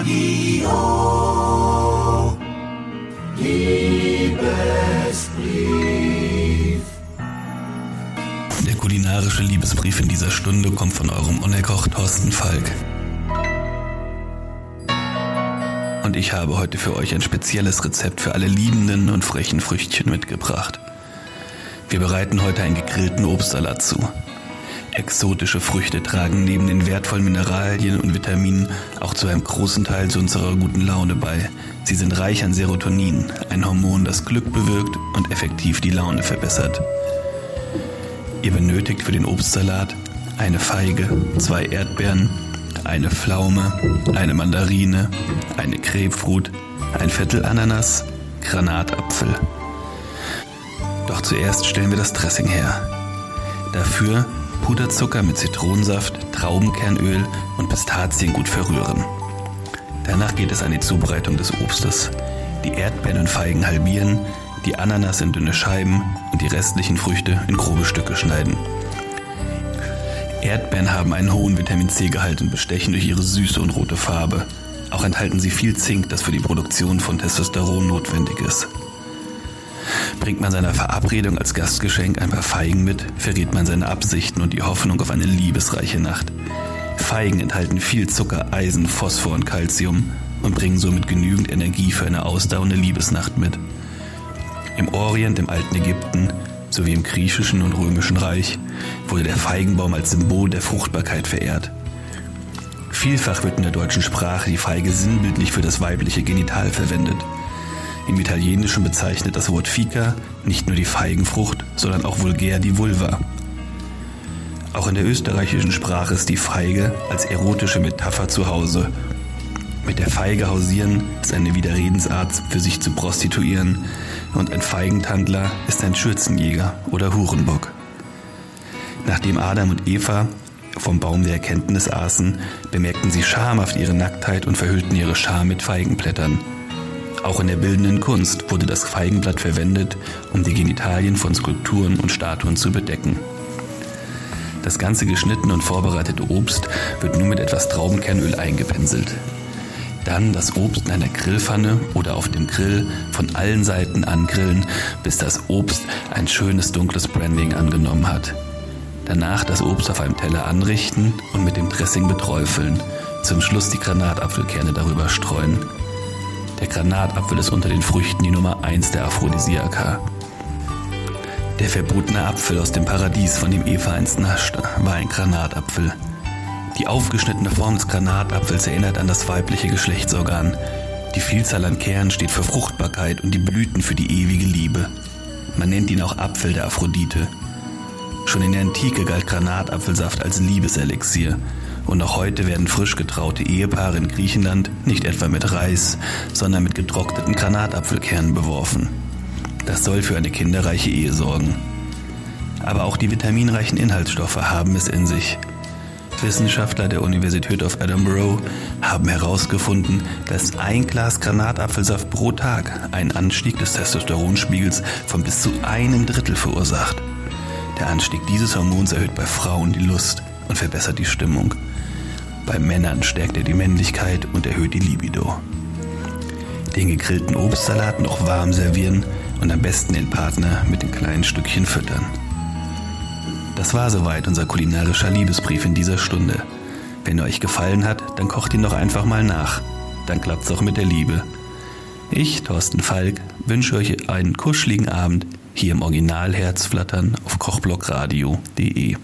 Radio. Liebesbrief. Der kulinarische Liebesbrief in dieser Stunde kommt von eurem Unerkoch Thorsten Falk. Und ich habe heute für euch ein spezielles Rezept für alle liebenden und frechen Früchtchen mitgebracht. Wir bereiten heute einen gegrillten Obstsalat zu. Exotische Früchte tragen neben den wertvollen Mineralien und Vitaminen auch zu einem großen Teil zu unserer guten Laune bei. Sie sind reich an Serotonin, ein Hormon, das Glück bewirkt und effektiv die Laune verbessert. Ihr benötigt für den Obstsalat eine Feige, zwei Erdbeeren, eine Pflaume, eine Mandarine, eine Grapefruit, ein Viertel Ananas, Granatapfel. Doch zuerst stellen wir das Dressing her. Dafür Puderzucker mit Zitronensaft, Traubenkernöl und Pistazien gut verrühren. Danach geht es an die Zubereitung des Obstes. Die Erdbeeren und Feigen halbieren, die Ananas in dünne Scheiben und die restlichen Früchte in grobe Stücke schneiden. Erdbeeren haben einen hohen Vitamin C-Gehalt und bestechen durch ihre Süße und rote Farbe. Auch enthalten sie viel Zink, das für die Produktion von Testosteron notwendig ist. Bringt man seiner Verabredung als Gastgeschenk ein paar Feigen mit, verrät man seine Absichten und die Hoffnung auf eine liebesreiche Nacht. Feigen enthalten viel Zucker, Eisen, Phosphor und Calcium und bringen somit genügend Energie für eine ausdauernde Liebesnacht mit. Im Orient, im alten Ägypten sowie im griechischen und römischen Reich wurde der Feigenbaum als Symbol der Fruchtbarkeit verehrt. Vielfach wird in der deutschen Sprache die Feige sinnbildlich für das weibliche Genital verwendet. Im Italienischen bezeichnet das Wort Fica nicht nur die Feigenfrucht, sondern auch vulgär die Vulva. Auch in der österreichischen Sprache ist die Feige als erotische Metapher zu Hause. Mit der Feige hausieren ist eine Widerredensart für sich zu prostituieren und ein Feigentandler ist ein Schürzenjäger oder Hurenbock. Nachdem Adam und Eva vom Baum der Erkenntnis aßen, bemerkten sie schamhaft ihre Nacktheit und verhüllten ihre Scham mit Feigenblättern. Auch in der bildenden Kunst wurde das Feigenblatt verwendet, um die Genitalien von Skulpturen und Statuen zu bedecken. Das ganze geschnittene und vorbereitete Obst wird nun mit etwas Traubenkernöl eingepinselt. Dann das Obst in einer Grillpfanne oder auf dem Grill von allen Seiten angrillen, bis das Obst ein schönes dunkles Branding angenommen hat. Danach das Obst auf einem Teller anrichten und mit dem Dressing beträufeln. Zum Schluss die Granatapfelkerne darüber streuen. Der Granatapfel ist unter den Früchten die Nummer 1 der Aphrodisiaka. Der verbotene Apfel aus dem Paradies, von dem Eva einst naschte, war ein Granatapfel. Die aufgeschnittene Form des Granatapfels erinnert an das weibliche Geschlechtsorgan. Die Vielzahl an Kernen steht für Fruchtbarkeit und die Blüten für die ewige Liebe. Man nennt ihn auch Apfel der Aphrodite. Schon in der Antike galt Granatapfelsaft als Liebeselixier. Und auch heute werden frisch getraute Ehepaare in Griechenland nicht etwa mit Reis, sondern mit getrockneten Granatapfelkernen beworfen. Das soll für eine kinderreiche Ehe sorgen. Aber auch die vitaminreichen Inhaltsstoffe haben es in sich. Wissenschaftler der Universität of Edinburgh haben herausgefunden, dass ein Glas Granatapfelsaft pro Tag einen Anstieg des Testosteronspiegels von bis zu einem Drittel verursacht. Der Anstieg dieses Hormons erhöht bei Frauen die Lust und verbessert die Stimmung. Bei Männern stärkt er die Männlichkeit und erhöht die Libido. Den gegrillten Obstsalat noch warm servieren und am besten den Partner mit den kleinen Stückchen füttern. Das war soweit unser kulinarischer Liebesbrief in dieser Stunde. Wenn er euch gefallen hat, dann kocht ihn doch einfach mal nach. Dann klappt's auch mit der Liebe. Ich, Thorsten Falk, wünsche euch einen kuscheligen Abend hier im Original Herzflattern auf kochblockradio.de.